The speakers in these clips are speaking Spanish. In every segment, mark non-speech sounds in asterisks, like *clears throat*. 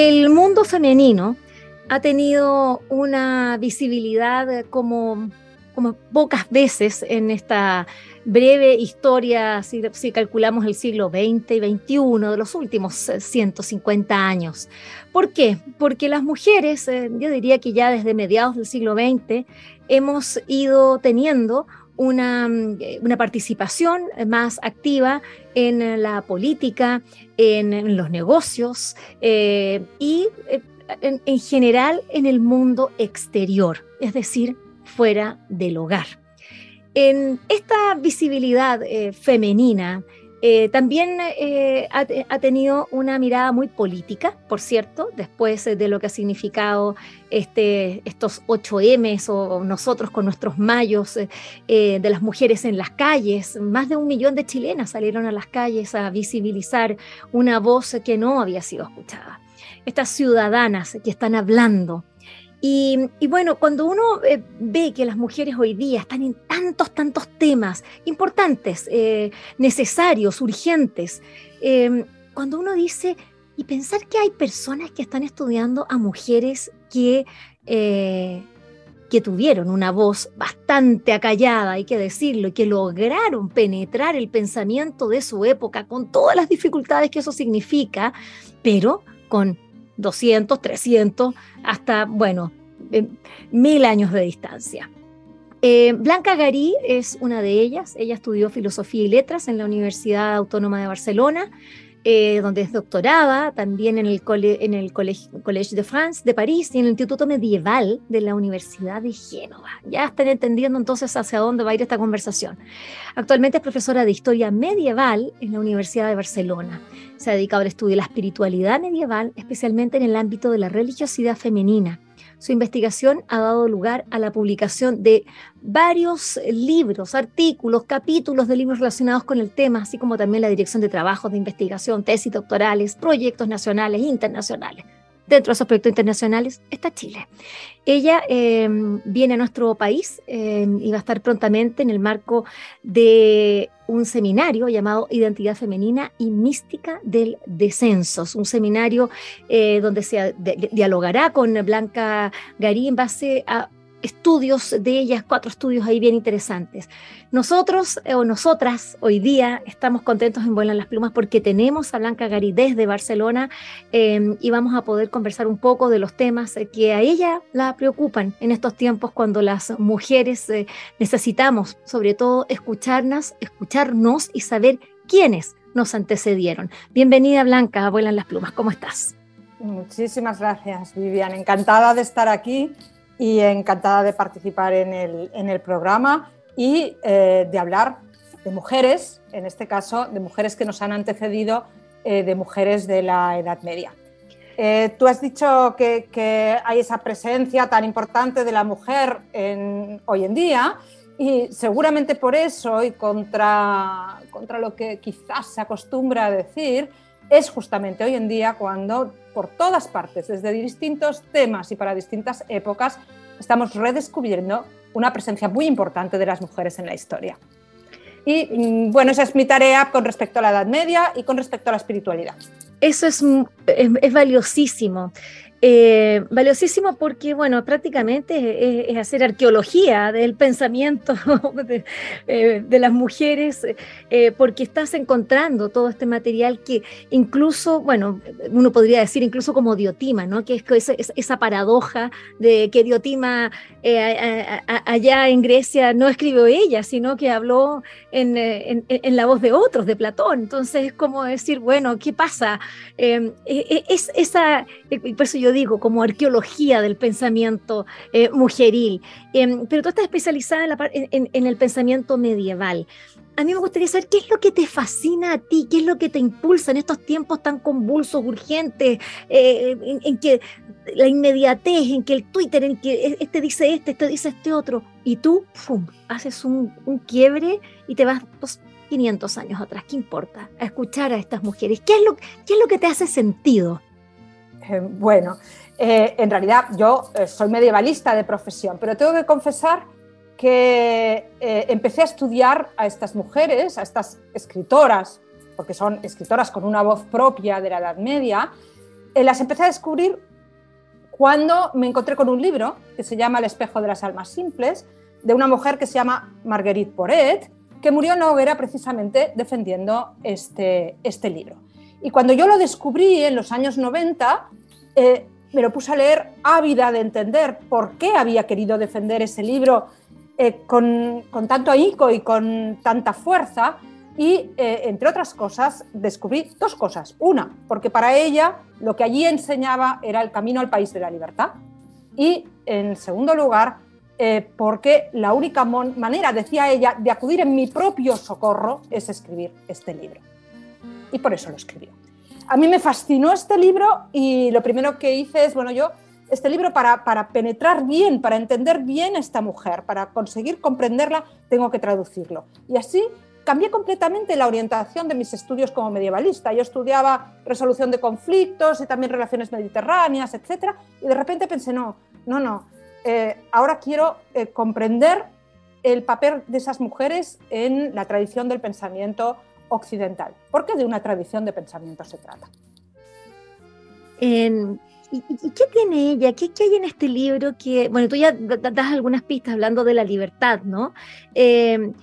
El mundo femenino ha tenido una visibilidad como, como pocas veces en esta breve historia, si, calculamos el siglo XX y XXI, de los últimos 150 años. ¿Por qué? Porque las mujeres, eh, yo diría que ya desde mediados del siglo XX, hemos ido teniendo una, una, participación más activa en la política, en, los negocios eh, y eh, en, general en el mundo exterior, es decir, fuera del hogar. En esta visibilidad eh, femenina, eh, también eh, ha, tenido una mirada muy política, por cierto, después de lo que ha significado este, estos 8M o nosotros con nuestros mayos de las mujeres en las calles. Más de un millón de chilenas salieron a las calles a visibilizar una voz que no había sido escuchada. Estas ciudadanas que están hablando y, bueno, cuando uno eh, ve que las mujeres hoy día están en tantos, tantos temas importantes, eh, necesarios, urgentes, em, cuando uno dice, y pensar que hay personas que están estudiando a mujeres que, eh, que tuvieron una voz bastante acallada, hay que decirlo, y que lograron penetrar el pensamiento de su época con todas las dificultades que eso significa, pero con 200, 300, hasta, bueno, eh, mil años de distancia. Eh, Blanca Garí es una de ellas. Ella estudió filosofía y letras en la Universidad Autónoma de Barcelona, eh, donde es doctorada, también en el, en el Collège de France de París y en el Instituto Medieval de la Universidad de Génova. Ya están entendiendo entonces hacia dónde va a ir esta conversación. Actualmente es profesora de historia medieval en la Universidad de Barcelona. Se ha dedicado al estudio de la espiritualidad medieval, especialmente en el ámbito de la religiosidad femenina su investigación ha dado lugar a la publicación de varios libros, artículos, capítulos de libros relacionados con el tema, así como también la dirección de trabajos de investigación, tesis doctorales, proyectos nacionales e internacionales. Dentro de esos proyectos internacionales está Chile. Ella em, viene a nuestro país em, y va a estar prontamente en el marco de un seminario llamado Identidad Femenina y Mística del Descenso, un seminario eh, donde se dialogará con Blanca Garí en base a estudios de ellas, cuatro estudios ahí bien interesantes. Nosotros eh, o nosotras hoy día estamos contentos en Vuelan las Plumas porque tenemos a Blanca Gary desde Barcelona em, y vamos a poder conversar un poco de los temas que a ella la preocupan en estos tiempos cuando las mujeres eh, necesitamos sobre todo escucharnos, escucharnos y saber quiénes nos antecedieron. Bienvenida Blanca a Vuelan las Plumas, ¿cómo estás? Muchísimas gracias, Vivian. Encantada de estar aquí y encantada de participar en el, programa y eh, de hablar de mujeres, en este caso de mujeres que nos han antecedido, eh, de mujeres de la Edad Media. Eh, tú has dicho que, hay esa presencia tan importante de la mujer hoy en día y seguramente por eso y contra, contra lo que quizás se acostumbra a decir, es justamente hoy en día cuando por todas partes, desde distintos temas y para distintas épocas, estamos redescubriendo una presencia muy importante de las mujeres en la historia. Y mm, bueno, esa es mi tarea con respecto a la Edad Media y con respecto a la espiritualidad. Eso es, es valiosísimo. Eh, valiosísimo porque, bueno, prácticamente es, hacer arqueología del pensamiento *laughs* eh, de, las mujeres, eh, porque estás encontrando todo este material que incluso, bueno, uno podría decir incluso como Diotima, ¿no? Que es, esa paradoja de que Diotima allá en Grecia no escribió ella, sino que habló en, la voz de otros, de Platón. Entonces es como decir, bueno, ¿qué pasa? es esa, por eso yo digo, como arqueología del pensamiento eh, mujeril. Em, pero tú estás especializada en, el pensamiento medieval. a mí me gustaría saber qué es lo que te fascina a ti, qué es lo que te impulsa en estos tiempos tan convulsos, urgentes, eh, en, que la inmediatez, en que el Twitter, en que e, este dice este, este dice este otro, y tú, ¡pum!, haces un, quiebre y te vas 500 años atrás, ¿qué importa? A escuchar a estas mujeres. ¿Qué es lo, qué es lo que te hace sentido? Eh, bueno, eh, en realidad yo soy medievalista de profesión, pero tengo que confesar que eh, empecé a estudiar a estas mujeres, a estas escritoras, porque son escritoras con una voz propia de la Edad Media, eh, las empecé a descubrir cuando me encontré con un libro que se llama El espejo de las almas simples, de una mujer que se llama Marguerite Poret, que murió en la hoguera precisamente defendiendo este, este libro. Y cuando yo lo descubrí en los años 90, eh, me lo puse a leer ávida de entender por qué había querido defender ese libro eh, con, tanto ahínco y con tanta fuerza y, eh, entre otras cosas, descubrí dos cosas. Una, porque para ella lo que allí enseñaba era el camino al país de la libertad. Y, en segundo lugar, porque la única manera, decía ella, de acudir en mi propio socorro es escribir este libro. Y por eso lo escribió. A mí me fascinó este libro y lo primero que hice es, bueno, yo este libro para, para, penetrar bien, para entender bien a esta mujer, para conseguir comprenderla, tengo que traducirlo. Y así cambié completamente la orientación de mis estudios como medievalista. Yo estudiaba resolución de conflictos y también relaciones mediterráneas, etc. Y de repente pensé, no, no, no, eh, ahora quiero eh, comprender el papel de esas mujeres en la tradición del pensamiento occidental, porque de una tradición de pensamiento se trata. En, ¿Y, qué tiene ella? ¿Qué, hay en este libro que, bueno, tú ya das algunas pistas hablando de la libertad, ¿no? Em,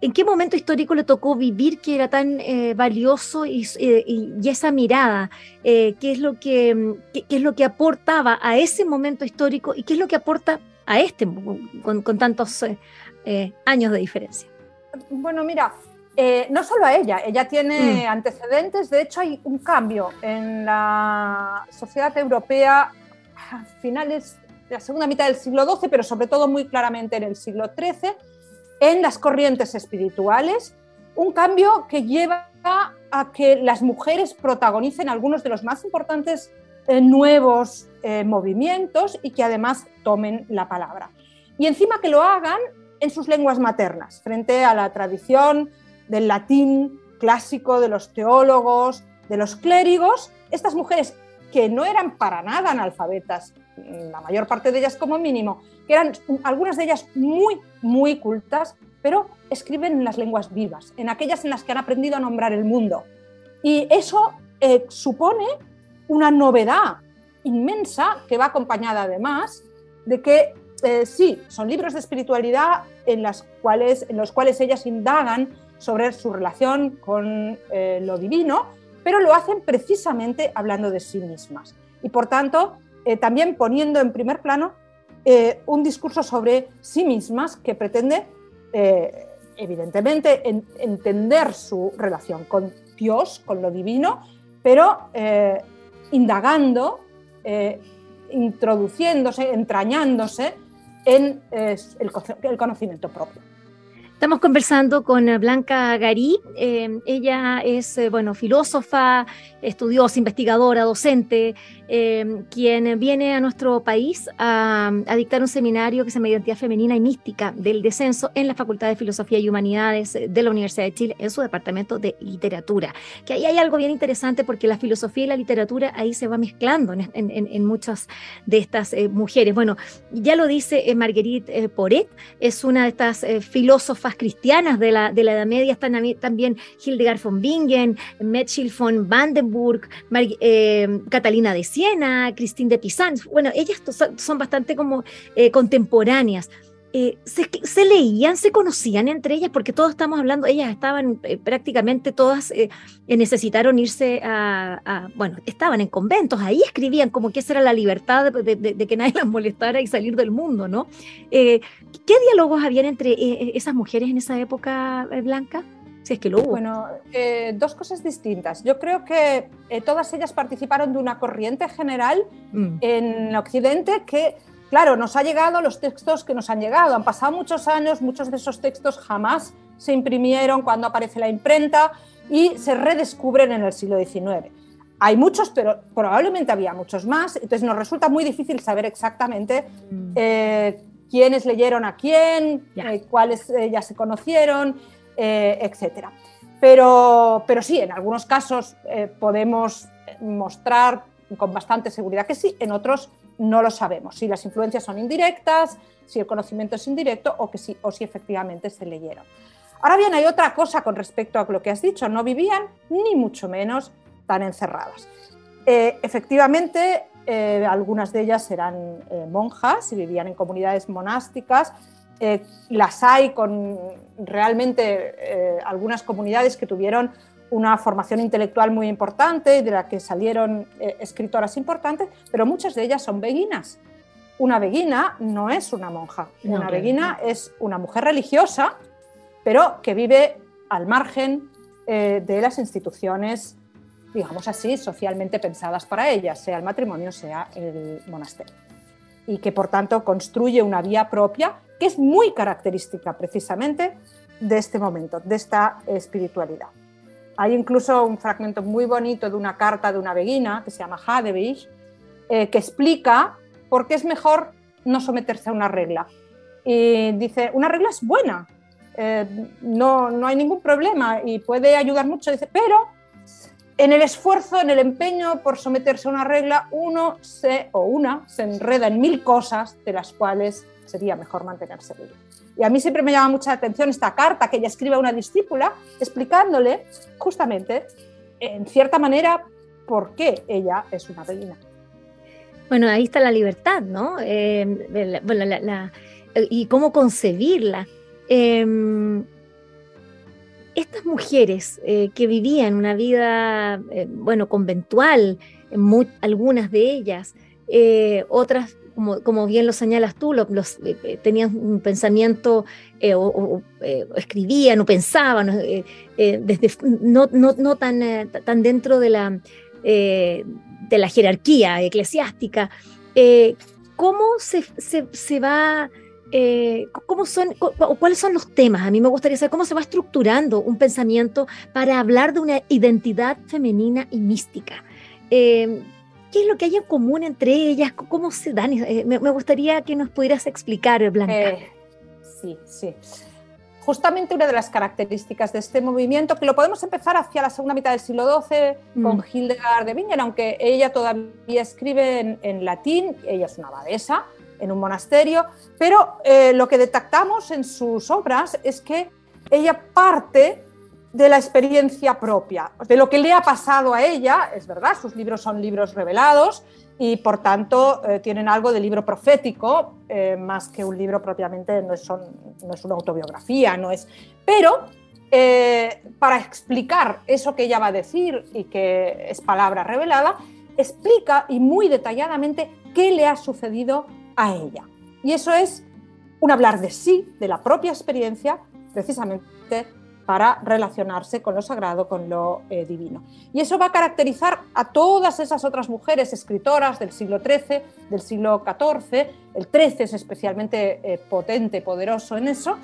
¿En qué momento histórico le tocó vivir que era tan eh, valioso y, esa mirada? Eh, ¿qué, es lo que, qué, es lo que aportaba a ese momento histórico y qué es lo que aporta a este con, tantos eh, años de diferencia? Bueno, mira, eh, no solo a ella, ella tiene mm. antecedentes, de hecho hay un cambio en la sociedad europea a finales de la segunda mitad del siglo XII, pero sobre todo muy claramente en el siglo XIII, en las corrientes espirituales, un cambio que lleva a que las mujeres protagonicen algunos de los más importantes eh, nuevos eh, movimientos y que además tomen la palabra. Y encima que lo hagan en sus lenguas maternas, frente a la tradición del latín clásico, de los teólogos, de los clérigos, estas mujeres que no eran para nada analfabetas, la mayor parte de ellas como mínimo, que eran algunas de ellas muy, muy cultas, pero escriben en las lenguas vivas, en aquellas en las que han aprendido a nombrar el mundo. Y eso eh, supone una novedad inmensa que va acompañada además de que eh, sí, son libros de espiritualidad en, las cuales, en los cuales ellas indagan sobre su relación con eh, lo divino, pero lo hacen precisamente hablando de sí mismas. Y por tanto, eh, también poniendo en primer plano eh, un discurso sobre sí mismas que pretende, evidentemente, entender su relación con Dios, con lo divino, pero indagando, introduciéndose, entrañándose en el conocimiento propio. Estamos conversando con eh, Blanca Garí. Eh, ella es, eh, bueno, filósofa, estudiosa, investigadora, docente, quien viene a nuestro país a, dictar un seminario que se llama Identidad Femenina y Mística del Descenso en la Facultad de Filosofía y Humanidades de la Universidad de Chile, en su departamento de literatura. Que ahí hay algo bien interesante porque la filosofía y la literatura ahí se va mezclando en, muchas de estas mujeres. Bueno, ya lo dice Marguerite Poret, es una de estas filósofas cristianas de la, de la Edad Media, están también Hildegard von Bingen, Metzschel von Vandenburg, eh, Catalina de Siena, Christine de Pizan. Bueno, ellas son bastante como eh, contemporáneas. Eh, se, leían, se conocían entre ellas, porque todos estamos hablando, ellas estaban prácticamente todas, necesitaron irse a, bueno, estaban en conventos, ahí escribían como que esa era la libertad de, que nadie *laughs* las molestara y salir del mundo, ¿no? ¿Qué diálogos habían entre eh, eh, esas mujeres en esa época, eh, Blanca? Si es que lo hubo. Bueno, dos cosas distintas. Yo creo que todas ellas participaron de una corriente general mm. en Occidente que, claro, nos ha llegado los textos que nos han llegado. Han pasado muchos años, muchos de esos textos jamás se imprimieron, cuándo aparece la imprenta y se redescubren en el siglo XIX. Hay muchos, pero probablemente había muchos más, entonces nos resulta muy difícil saber exactamente mm. eh, quiénes leyeron a quién, eh, cuáles eh, ya se conocieron, etc. Pero, pero sí, en algunos casos podemos mostrar con bastante seguridad que sí, en otros no lo sabemos, si las influencias son indirectas, si el conocimiento es indirecto o, que sí, o si efectivamente se leyeron. Ahora bien, hay otra cosa con respecto a lo que has dicho, no vivían ni mucho menos tan encerradas. Eh, efectivamente, eh, algunas de ellas eran eh, monjas y vivían en comunidades monásticas. Las hay con realmente algunas comunidades que tuvieron una formación intelectual muy importante de la que salieron eh, escritoras importantes, pero muchas de ellas son beguinas. Una beguina no es una monja, una beguina es una mujer religiosa, pero que vive al margen eh, de las instituciones, digamos así, socialmente pensadas para ella, sea el matrimonio, sea el monasterio. Y que por tanto construye una vía propia que es muy característica precisamente de este momento, de esta espiritualidad. Hay incluso un fragmento muy bonito de una carta de una beguina que se llama Hadevich, eh, que explica por qué es mejor no someterse a una regla. Y dice, una regla es buena, eh, no, no hay ningún problema y puede ayudar mucho, dice, pero en el esfuerzo, en el empeño por someterse a una regla, uno se o una se enreda en mil cosas de las cuales sería mejor mantenerse libre. Y a mí siempre me llama mucha atención esta carta que ella escribe a una discípula explicándole justamente, en cierta manera, por qué ella es una reina. Bueno, ahí está la libertad, ¿no? Eh, y cómo concebirla. Em, estas mujeres eh, que vivían una vida, eh, bueno, conventual, algunas de ellas, otras como, bien lo señalas tú, eh, eh, tenían un pensamiento eh, o, escribían o pensaban, desde, no, no, tan, tan dentro de la, de la jerarquía eclesiástica. ¿Cómo se, se, va... ¿cómo son, ¿Cuáles son los temas? A mí me gustaría saber cómo se va estructurando un pensamiento para hablar de una identidad femenina y mística. ¿Qué es lo que hay en común entre ellas? ¿Cómo se dan? Eh, me, gustaría que nos pudieras explicar, Blanca. Eh, sí, sí. Justamente una de las características de este movimiento, que lo podemos empezar hacia la segunda mitad del siglo XII con mm. Hildegard de Bingen, aunque ella todavía escribe en, latín, ella es una abadesa en un monasterio, pero eh, lo que detectamos en sus obras es que ella parte de la experiencia propia, de lo que le ha pasado a ella, es verdad, sus libros son libros revelados y por tanto eh, tienen algo de libro profético, eh, más que un libro propiamente, no es, no es una autobiografía, no es... Pero para explicar eso que ella va a decir y que es palabra revelada, explica y muy detalladamente qué le ha sucedido a ella. Y eso es un hablar de sí, de la propia experiencia, precisamente para relacionarse con lo sagrado, con lo eh, divino. Y eso va a caracterizar a todas esas otras mujeres escritoras del siglo XIII, del siglo XIV, el XIII es especialmente eh, potente, poderoso en eso,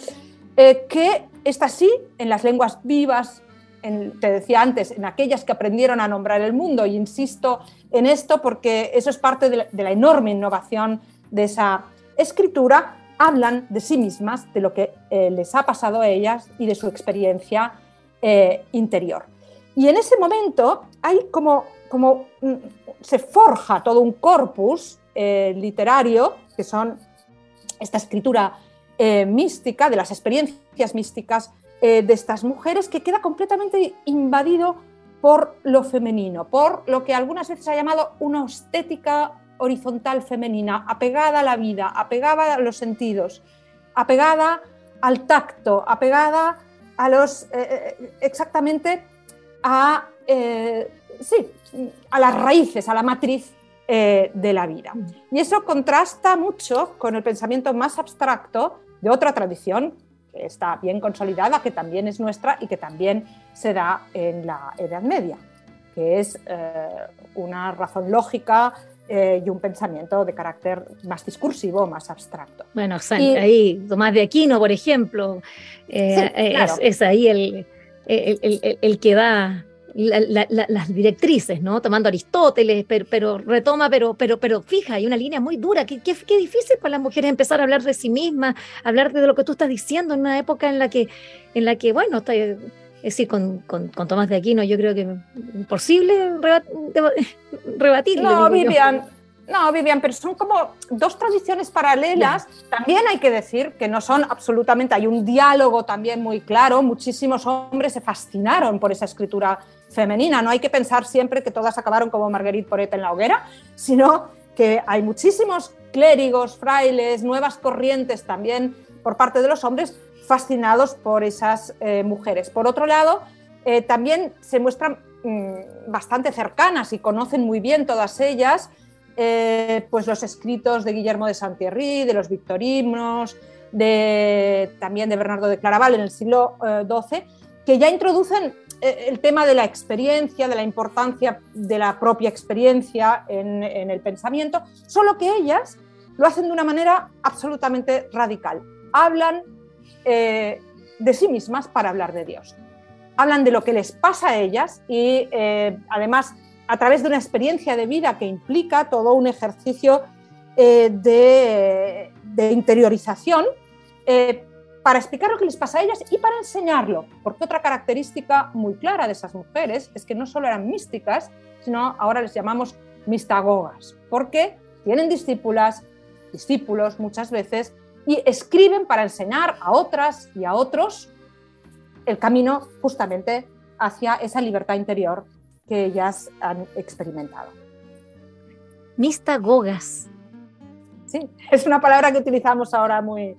eh, que está así en las lenguas vivas, te decía antes, en aquellas que aprendieron a nombrar el mundo, y insisto en esto porque eso es parte de la enorme innovación de esa escritura, hablan de sí mismas, de lo que eh, les ha pasado a ellas y de su experiencia eh, interior. Y en ese momento hay como, como mm, se forja todo un corpus eh, literario, que son esta escritura mística, de las experiencias místicas de estas mujeres, que queda completamente invadido por lo femenino, por lo que algunas veces ha llamado una estética horizontal femenina, apegada a la vida, apegada a los sentidos, apegada al tacto, apegada a los eh, eh, exactamente a eh, sí, a las raíces, a la matriz de la vida. Y eso contrasta mucho con el pensamiento más abstracto de otra tradición que está bien consolidada, que también es nuestra y que también se da en la Edad Media, que es una razón lógica eh, y un pensamiento de carácter más discursivo, más abstracto. Bueno, ahí Tomás de Aquino, por ejemplo, eh, es, ahí el, el, que da las directrices, ¿no? Tomando Aristóteles, pero, retoma, pero, pero, pero fija, hay una línea muy dura. Qué, qué, difícil para las mujeres empezar a hablar de sí mismas, hablar de lo que tú estás diciendo en una época en la que, en la que bueno, está, es decir, con, con, Tomás de Aquino yo creo que es imposible rebatirlo. No, Vivian, no, Vivian, pero son como dos tradiciones paralelas. También hay que decir que no son absolutamente, hay un diálogo también muy claro. Muchísimos hombres se fascinaron por esa escritura femenina. No hay que pensar siempre que todas acabaron como Marguerite Porete en la hoguera, sino que hay muchísimos clérigos, frailes, nuevas corrientes también por parte de los hombres fascinados por esas eh, mujeres. Por otro lado, eh, también se muestran mm, bastante cercanas y conocen muy bien todas ellas eh, pues los escritos de Guillermo de Santierri, de los victorinos, de, también de Bernardo de Claraval en el siglo XII, que ya introducen el tema de la experiencia, de la importancia de la propia experiencia en, el pensamiento, solo que ellas lo hacen de una manera absolutamente radical. Hablan de sí mismas para hablar de Dios. Hablan de lo que les pasa a ellas y además a través de una experiencia de vida que implica todo un ejercicio eh, de, interiorización eh, para explicar lo que les pasa a ellas y para enseñarlo. Porque otra característica muy clara de esas mujeres es que no solo eran místicas, sino ahora les llamamos mistagogas, porque tienen discípulas, discípulos muchas veces, y escriben para enseñar a otras y a otros el camino justamente hacia esa libertad interior que ellas han experimentado. Mistagogas. Sí, es una palabra que utilizamos ahora muy,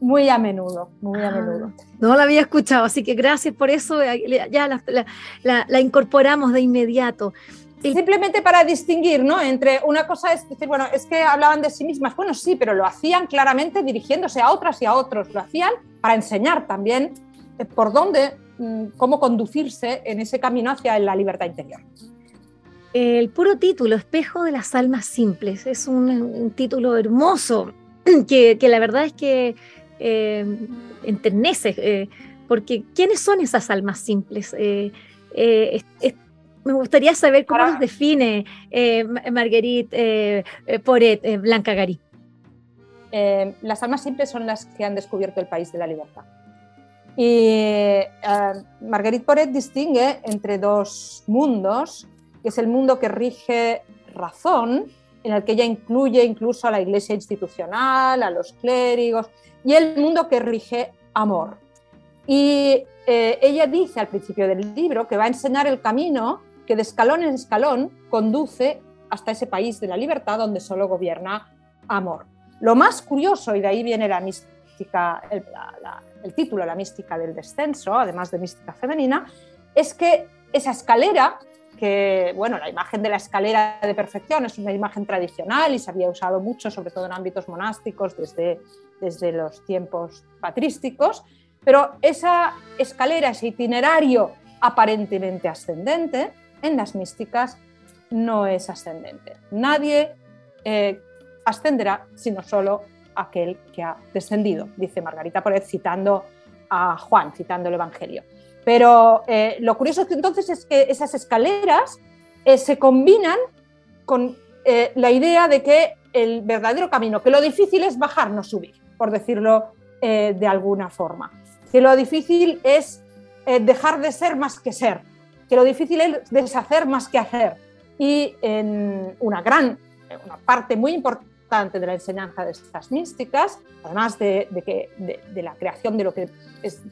muy a menudo, muy a ah, menudo. No la había escuchado, así que gracias por eso, ya la, incorporamos de inmediato. Simplemente para distinguir, ¿no? Entre una cosa es decir, bueno, es que hablaban de sí mismas, bueno, sí, pero lo hacían claramente dirigiéndose a otras y a otros, lo hacían para enseñar también eh, por dónde Mm, cómo conducirse en ese camino hacia la libertad interior. El puro título, Espejo de las Almas Simples, es un, título hermoso *clears throat* que, la verdad es que eh, enternece, eh, porque ¿quiénes son esas almas simples? Eh, me gustaría saber cómo los define Marguerite Poret, Blanca Garí. las almas simples son las que han descubierto el país de la libertad. Y eh, Marguerite Porret distingue entre dos mundos, que es el mundo que rige razón, en el que ella incluye incluso a la iglesia institucional, a los clérigos, y el mundo que rige amor. Y eh, ella dice al principio del libro que va a enseñar el camino que de escalón en escalón conduce hasta ese país de la libertad donde solo gobierna amor. Lo más curioso, y de ahí viene la mística, el título, La mística del descenso, además de mística femenina, es que esa escalera, que, bueno, la imagen de la escalera de perfección es una imagen tradicional y se había usado mucho, sobre todo en ámbitos monásticos, desde, desde los tiempos patrísticos, pero esa escalera, ese itinerario aparentemente ascendente, en las místicas no es ascendente. Nadie eh, ascenderá sino solo aquel que ha descendido, dice Margarita Pérez citando a Juan, citando el Evangelio. Pero eh, lo curioso entonces es que esas escaleras eh, se combinan con la idea de que el verdadero camino, que lo difícil es bajar, no subir, por decirlo de alguna forma. Que lo difícil es dejar de ser más que ser, que lo difícil es deshacer más que hacer. Y en una gran, una parte muy importante, de la enseñanza de estas místicas, además de, que, de, la creación de lo que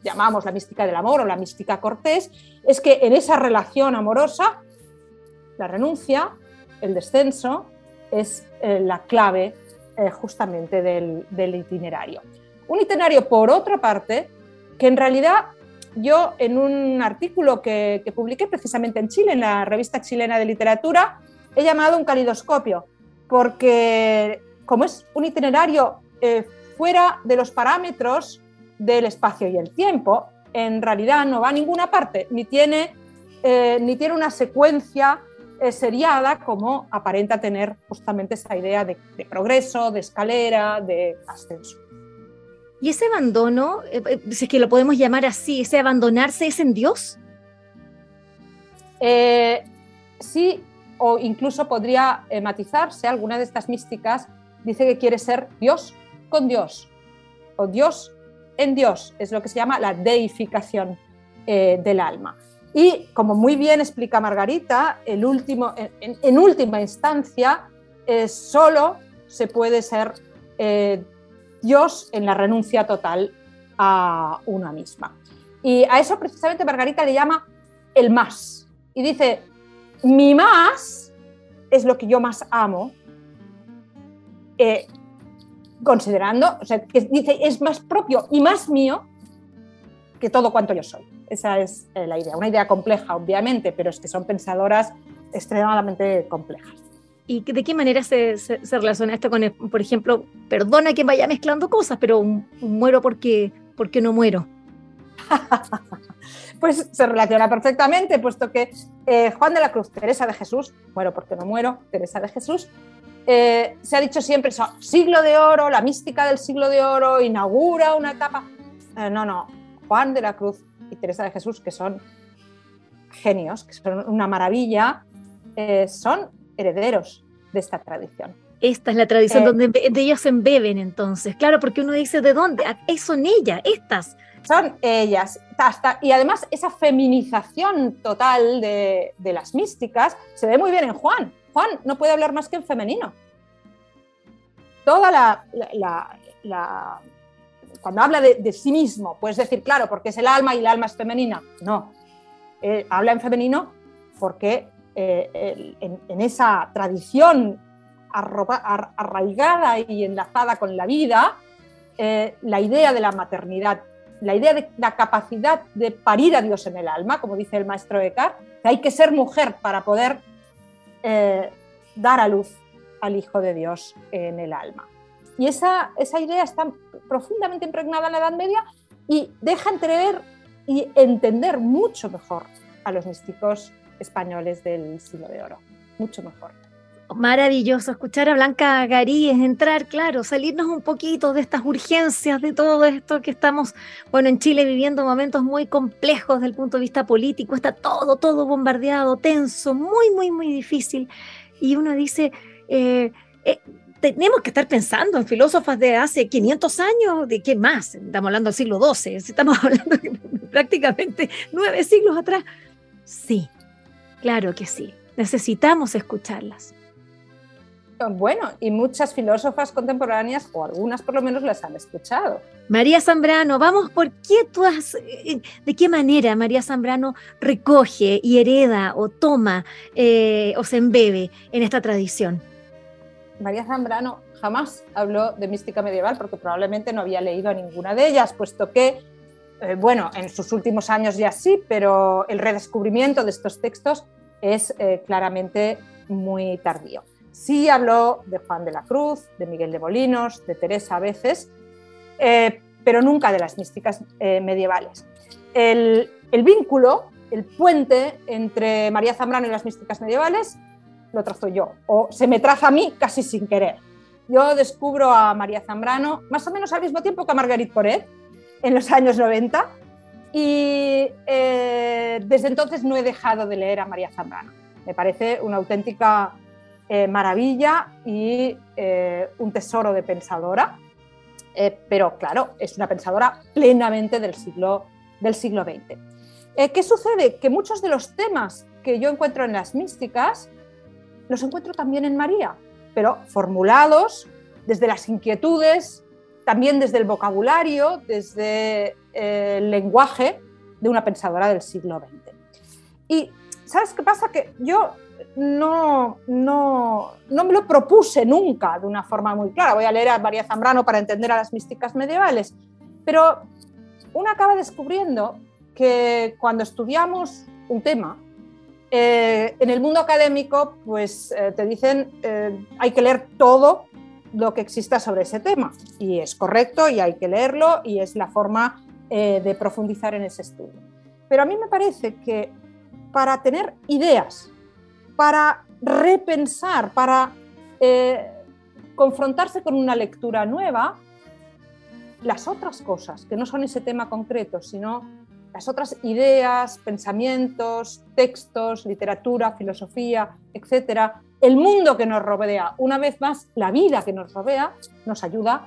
llamamos la mística del amor o la mística cortés, es que en esa relación amorosa, la renuncia, el descenso, es eh, la clave eh, justamente del, itinerario. Un itinerario, por otra parte, que en realidad yo en un artículo que, publiqué precisamente en Chile, en la revista chilena de literatura, he llamado un calidoscopio, porque como es un itinerario eh, fuera de los parámetros del espacio y el tiempo, en realidad no va a ninguna parte, ni tiene, eh, ni tiene una secuencia seriada como aparenta tener justamente esa idea de, progreso, de escalera, de ascenso. ¿Y ese abandono, eh, eh, si es que lo podemos llamar así, ese abandonarse es en Dios? Eh, sí, o incluso podría matizarse, alguna de estas místicas dice que quiere ser Dios con Dios, o Dios en Dios, es lo que se llama la deificación del alma. Y como muy bien explica Margarita, el último, en, última instancia, solo se puede ser Dios en la renuncia total a una misma. Y a eso precisamente Margarita le llama el más. Y dice, mi más es lo que yo más amo, eh, considerando, o sea, que dice, es más propio y más mío que todo cuanto yo soy. Esa es eh, la idea. Una idea compleja, obviamente, pero es que son pensadoras extremadamente complejas. ¿Y de qué manera se, relaciona esto con, por ejemplo, perdona que vaya mezclando cosas, pero muero porque, porque no muero? *laughs* pues se relaciona perfectamente, puesto que eh, Juan de la Cruz, Teresa de Jesús, muero porque no muero, Teresa de Jesús, eh, se ha dicho siempre eso, siglo de oro, la mística del siglo de oro inaugura una etapa. no, no, Juan de la Cruz y Teresa de Jesús, que son genios, que son una maravilla, eh, son herederos de esta tradición. Esta es la tradición eh, donde de ellas se embeben entonces, claro, porque uno dice, ¿de dónde? Ah, son ellas, estas. Son ellas. Hasta, y además esa feminización total de, las místicas se ve muy bien en Juan. Juan no puede hablar más que en femenino. Toda la cuando habla de, sí mismo, puedes decir, claro, porque es el alma y el alma es femenina. No, eh, habla en femenino porque eh, en, esa tradición arraigada y enlazada con la vida, eh, la idea de la maternidad, la idea de la capacidad de parir a Dios en el alma, como dice el maestro Eckhart, que hay que ser mujer para poder dar a luz al Hijo de Dios en el alma. Y esa, esa idea está profundamente impregnada en la Edad Media y deja entrever y entender mucho mejor a los místicos españoles del siglo de oro, mucho mejor. Maravilloso escuchar a Blanca Garí, es entrar, claro, salirnos un poquito de estas urgencias, de todo esto que estamos, bueno, en Chile viviendo momentos muy complejos desde el punto de vista político, está todo, todo bombardeado, tenso, muy, muy, muy difícil. Y uno dice, eh, eh, tenemos que estar pensando en filósofas de hace 500 años, ¿de qué más? Estamos hablando del siglo XII, estamos *laughs* hablando prácticamente nueve siglos atrás. Sí, claro que sí, necesitamos escucharlas. Bueno, y muchas filósofas contemporáneas, o algunas por lo menos, las han escuchado. María Zambrano, vamos, ¿por qué tú has, eh, de qué manera María Zambrano recoge y hereda o toma eh, o se embebe en esta tradición? María Zambrano jamás habló de mística medieval porque probablemente no había leído a ninguna de ellas, puesto que, eh, bueno, en sus últimos años ya sí, pero el redescubrimiento de estos textos es eh, claramente muy tardío. Sí habló de Juan de la Cruz, de Miguel de Molinos, de Teresa a veces, eh, pero nunca de las místicas medievales. El, vínculo, el puente entre María Zambrano y las místicas medievales lo trazo yo, o se me traza a mí casi sin querer. Yo descubro a María Zambrano más o menos al mismo tiempo que a Marguerite Poret, en los años 90, y eh, desde entonces no he dejado de leer a María Zambrano. Me parece una auténtica eh, maravilla y eh, un tesoro de pensadora, pero claro, es una pensadora plenamente del siglo, del siglo XX. ¿Qué sucede? Que muchos de los temas que yo encuentro en las místicas los encuentro también en María, pero formulados desde las inquietudes, también desde el vocabulario, desde eh, el lenguaje de una pensadora del siglo XX. Y ¿sabes qué pasa? Que yo no, no, no, me lo propuse nunca de una forma muy clara. Voy a leer a María Zambrano para entender a las místicas medievales, pero uno acaba descubriendo que cuando estudiamos un tema, eh, en el mundo académico, pues eh, te dicen hay que leer todo lo que exista sobre ese tema. Y es correcto y hay que leerlo y es la forma de profundizar en ese estudio. Pero a mí me parece que para tener ideas para repensar, para eh, confrontarse con una lectura nueva, las otras cosas, que no son ese tema concreto, sino las otras ideas, pensamientos, textos, literatura, filosofía, etcétera, el mundo que nos rodea, una vez más, la vida que nos rodea, nos ayuda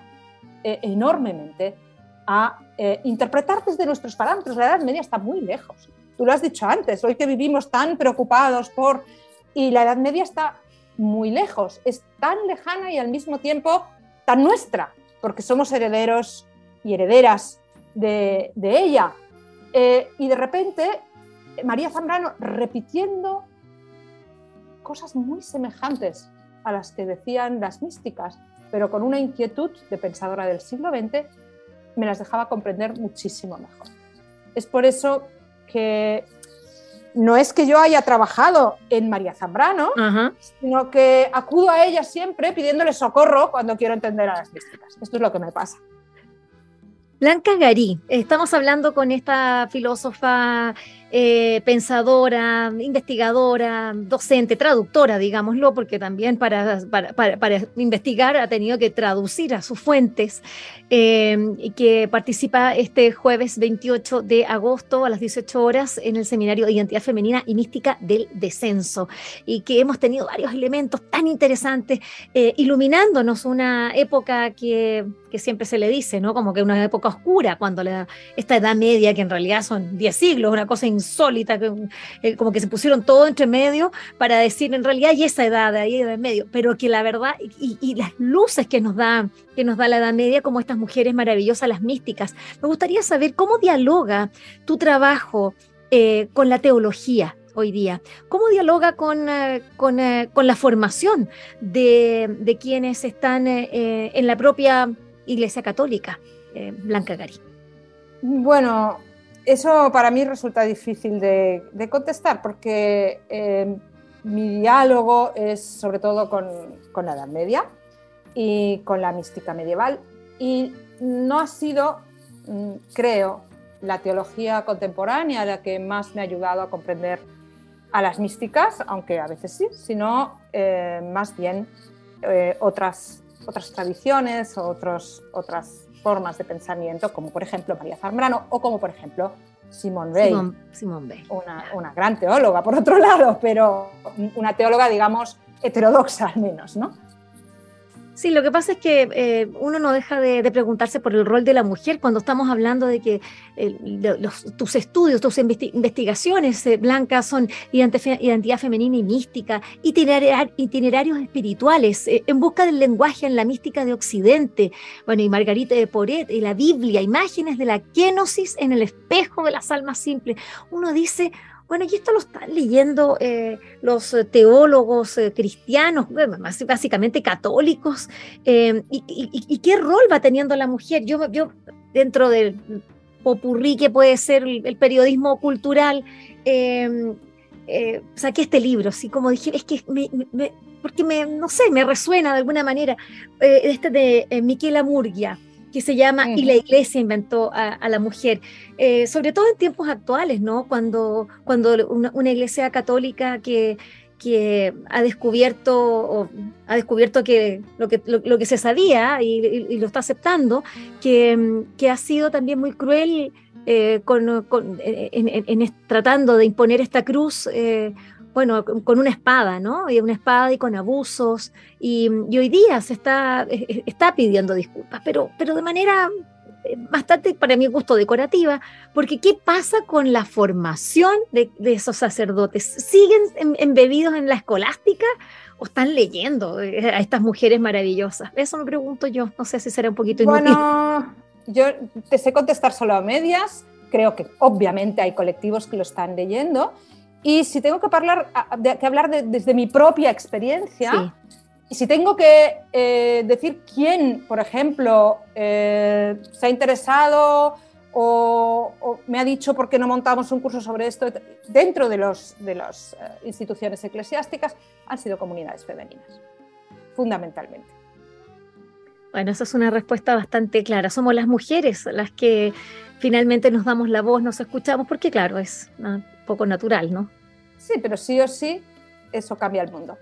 eh, enormemente a eh, interpretar desde nuestros parámetros. La Edad Media está muy lejos. Tú lo has dicho antes, hoy que vivimos tan preocupados por... Y la Edad Media está muy lejos, es tan lejana y al mismo tiempo tan nuestra, porque somos herederos y herederas de, ella. Eh, y de repente, María Zambrano repitiendo cosas muy semejantes a las que decían las místicas, pero con una inquietud de pensadora del siglo XX, me las dejaba comprender muchísimo mejor. Es por eso que no es que yo haya trabajado en María Zambrano, sino que acudo a ella siempre pidiéndole socorro cuando quiero entender a las místicas. Esto es lo que me pasa. Blanca Garí, estamos hablando con esta filósofa eh, pensadora, investigadora, docente, traductora, digámoslo, porque también para, para, investigar ha tenido que traducir a sus fuentes, eh, y que participa este jueves 28 de agosto a las 18 horas en el seminario de Identidad Femenina y Mística del Descenso, y que hemos tenido varios elementos tan interesantes, eh, iluminándonos una época que, que, siempre se le dice, ¿no? Como que una época oscura, cuando la, esta Edad Media, que en realidad son 10 siglos, una cosa insólita, eh, como que se pusieron todo entre medio para decir en realidad y esa edad, ahí en medio, pero que la verdad y, las luces que nos da que nos da la Edad Media, como estas mujeres maravillosas, las místicas. Me gustaría saber cómo dialoga tu trabajo eh, con la teología hoy día. ¿Cómo dialoga con, eh, con, la formación de, de quienes están en la propia Iglesia Católica, Blanca Gari? Bueno, eso para mí resulta difícil de, contestar porque eh, mi diálogo es sobre todo con, la Edad Media y con la mística medieval y no ha sido, mm, creo, la teología contemporánea la que más me ha ayudado a comprender a las místicas, aunque a veces sí, sino eh, más bien eh, otras, otras tradiciones, otros, otras formas de pensamiento, como por ejemplo María Zambrano o como por ejemplo Simone Weil. Simone, Una, una, gran teóloga, por otro lado, pero una teóloga, digamos, heterodoxa al menos, ¿no? Sí, lo que pasa es que eh, uno no deja de, preguntarse por el rol de la mujer cuando estamos hablando de que eh, tus estudios, tus investigaciones eh, blancas son identidad femenina y mística, itinerarios espirituales, en busca del lenguaje en la mística de Occidente. Bueno, y Margarita de Poret y la Biblia, imágenes de la kénosis en el espejo de las almas simples. Uno dice, bueno, y esto lo están leyendo eh, los eh, teólogos eh, cristianos, básicamente católicos. y, qué rol va teniendo la mujer? Yo, yo dentro del popurrí que puede ser el, periodismo cultural, saqué este libro, así como dije, es que porque me, no sé, me resuena de alguna manera, este de Miquela Murgia que se llama Y la iglesia inventó a, la mujer, eh, sobre todo en tiempos actuales, ¿no? Cuando, cuando una, iglesia católica que, que ha descubierto, ha descubierto que lo que, lo, que se sabía y, lo está aceptando, que, que, ha sido también muy cruel eh, con, con, en, tratando de imponer esta cruz eh, bueno, con una espada, ¿no? Y una espada y con abusos. Y, hoy día se está, e, e, está pidiendo disculpas, pero, pero de manera eh, bastante, para mi gusto, decorativa, porque ¿qué pasa con la formación de, esos sacerdotes? ¿Siguen embebidos en la escolástica o están leyendo eh, a estas mujeres maravillosas? Eso me pregunto yo, no sé si será un poquito inútil. Bueno, yo te sé contestar solo a medias, creo que obviamente hay colectivos que lo están leyendo, y si tengo que hablar, que hablar desde mi propia experiencia, y si tengo que eh, decir quién, por ejemplo, eh, se ha interesado o, me ha dicho por qué no montamos un curso sobre esto dentro de, los, de las eh, instituciones eclesiásticas, han sido comunidades femeninas, fundamentalmente. Bueno, esa es una respuesta bastante clara. Somos las mujeres las que finalmente nos damos la voz, nos escuchamos, porque claro, es poco natural, ¿no? Sí, pero sí o sí eso cambia el mundo.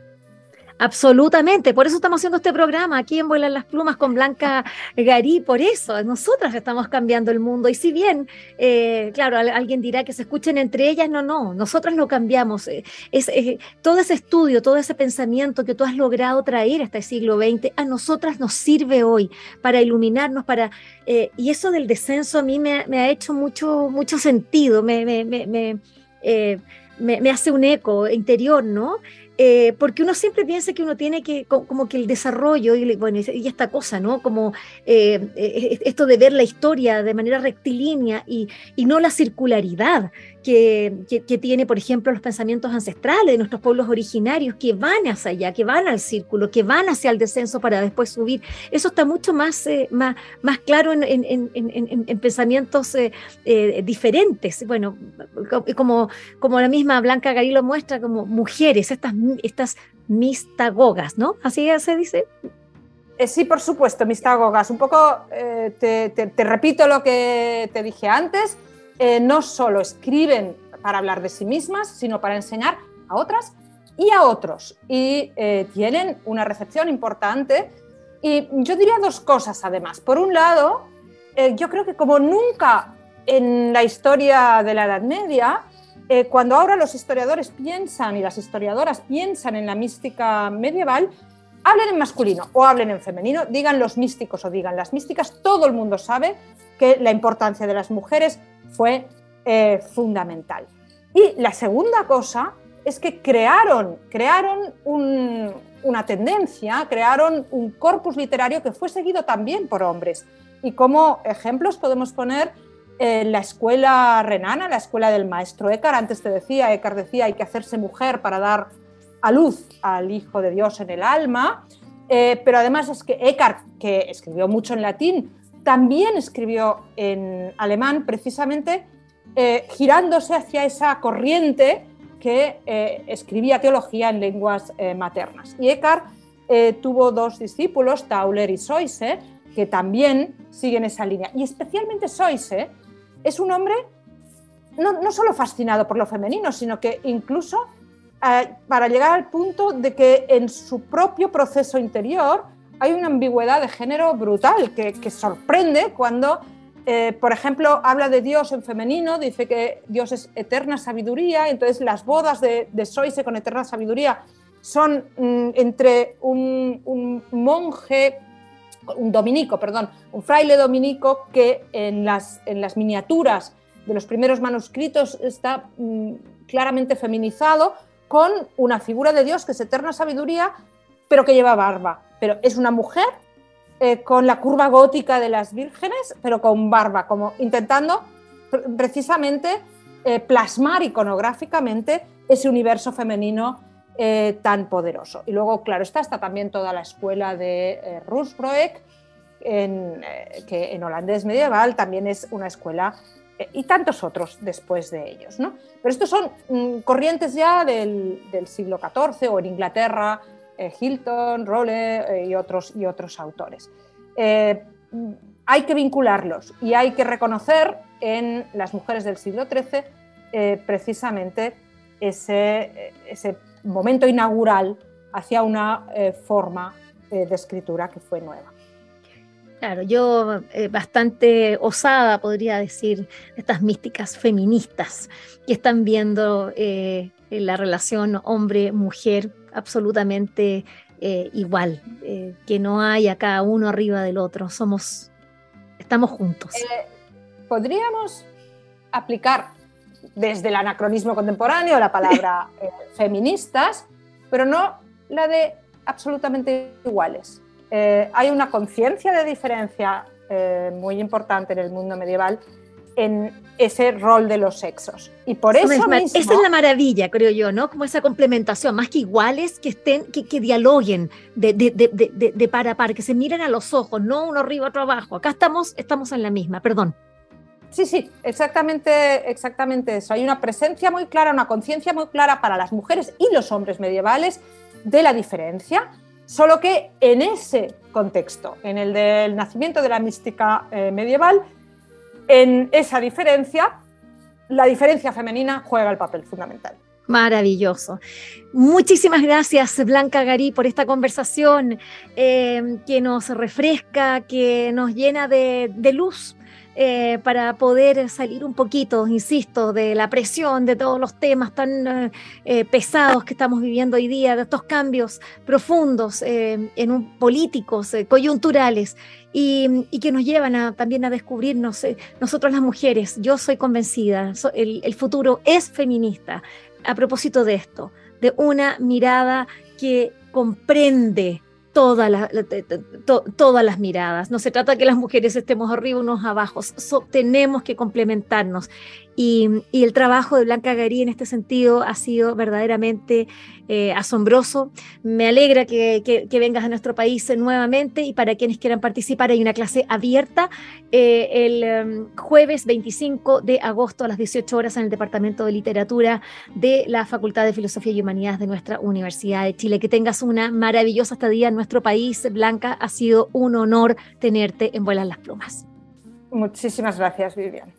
Absolutamente, por eso estamos haciendo este programa aquí en Vuelan las Plumas con Blanca Garí, por eso, nosotras estamos cambiando el mundo. Y si bien, eh, claro, alguien dirá que se escuchen entre ellas, no, no, nosotras lo cambiamos. Eh, es, eh, todo ese estudio, todo ese pensamiento que tú has logrado traer hasta el siglo XX, a nosotras nos sirve hoy para iluminarnos, para... y eso del descenso a mí me, ha hecho mucho, mucho sentido, me, me, me, me hace un eco interior, ¿no? Eh, porque uno siempre piensa que uno tiene que, como que el desarrollo y, bueno, y esta cosa, ¿no? Como eh, eh, esto de ver la historia de manera rectilínea y, y no la circularidad que, tiene, por ejemplo, los pensamientos ancestrales de nuestros pueblos originarios, que van hacia allá, que van al círculo, que van hacia el descenso para después subir. Eso está mucho más, eh, más, más claro en, en, pensamientos eh, eh, diferentes. Bueno, como, como la misma Blanca Garí lo muestra, como mujeres, estas, estas mistagogas, ¿no? Así se dice. Sí, por supuesto, mistagogas. Un poco te, te repito lo que te dije antes eh, no solo escriben para hablar de sí mismas, sino para enseñar a otras y a otros. Y eh, tienen una recepción importante. Y yo diría dos cosas además. Por un lado, eh, yo creo que como nunca en la historia de la Edad Media, cuando ahora los historiadores piensan y las historiadoras piensan en la mística medieval, hablen en masculino o hablen en femenino, digan los místicos o digan las místicas, todo el mundo sabe que la importancia de las mujeres fue eh, fundamental. Y la segunda cosa es que crearon, crearon una tendencia, crearon un corpus literario que fue seguido también por hombres. Y como ejemplos podemos poner eh, la escuela renana, la escuela del maestro Eckhart. Antes te decía, Eckhart decía, hay que hacerse mujer para dar a luz al Hijo de Dios en el alma. Eh, pero además es que Eckhart, que escribió mucho en latín, también escribió en alemán precisamente eh, girándose hacia esa corriente que eh, escribía teología en lenguas eh, maternas. Y Eckhart tuvo dos discípulos, Tauler y Soise, que también siguen esa línea. Y especialmente Soise es un hombre no, no solo fascinado por lo femenino, sino que incluso para llegar al punto de que en su propio proceso interior hay una ambigüedad de género brutal que, sorprende cuando, eh, por ejemplo, habla de Dios en femenino, dice que Dios es eterna sabiduría, entonces las bodas de, de Soise con eterna sabiduría son mm, entre un, monje, un dominico, perdón, un fraile dominico que en las, en las miniaturas de los primeros manuscritos está mm, claramente feminizado con una figura de Dios que es eterna sabiduría, pero que lleva barba. Pero es una mujer eh, con la curva gótica de las vírgenes, pero con barba, como intentando precisamente eh, plasmar iconográficamente ese universo femenino eh, tan poderoso. Y luego, claro, está, está también toda la escuela de Rusbroek, en, que en holandés medieval también es una escuela, y tantos otros después de ellos. ¿no? Pero estos son mm, corrientes ya del, siglo XIV o en Inglaterra eh, Hilton, Rolle eh, y, otros, y otros autores. Eh, hay que vincularlos y hay que reconocer en las mujeres del siglo XIII precisamente ese, ese, momento inaugural hacia una forma de escritura que fue nueva. Claro, yo bastante osada podría decir estas místicas feministas que están viendo la relación hombre-mujer absolutamente eh, igual, eh, que no haya cada uno arriba del otro, somos, estamos juntos. Eh, Podríamos aplicar desde el anacronismo contemporáneo la palabra *laughs* feministas, pero no la de absolutamente iguales. hay una conciencia de diferencia muy importante en el mundo medieval en ese rol de los sexos. Y por eso mismo, Esa es la maravilla, creo yo, ¿no? Como esa complementación, más que iguales, que estén, que, que dialoguen de, de, de, de, par a par, que se miren a los ojos, no uno arriba, otro abajo. Acá estamos, estamos en la misma, perdón. Sí, sí, exactamente, exactamente eso. Hay una presencia muy clara, una conciencia muy clara para las mujeres y los hombres medievales de la diferencia, solo que en ese contexto, en el del nacimiento de la mística eh, medieval, en esa diferencia, la diferencia femenina juega el papel fundamental. Maravilloso. Muchísimas gracias, Blanca Garí, por esta conversación eh, que nos refresca, que nos llena de, luz eh, para poder salir un poquito, insisto, de la presión de todos los temas tan eh, pesados que estamos viviendo hoy día, de estos cambios profundos en políticos, coyunturales. Y, que nos llevan también a descubrirnos nosotros las mujeres. Yo soy convencida, el futuro es feminista a propósito de esto, de una mirada que comprende todas las miradas. No se trata que las mujeres estemos arriba unos abajo, tenemos que complementarnos. Y, el trabajo de Blanca Garí en este sentido ha sido verdaderamente eh, asombroso. Me alegra que, vengas a nuestro país nuevamente y para quienes quieran participar hay una clase abierta eh, el em, jueves 25 de agosto a las 18 horas en el Departamento de Literatura de la Facultad de Filosofía y Humanidades de nuestra Universidad de Chile. Que tengas una maravillosa estadía en nuestro país, Blanca. Ha sido un honor tenerte en Vuelan las Plumas. Muchísimas gracias, Vivian.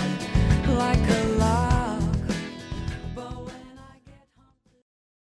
Like a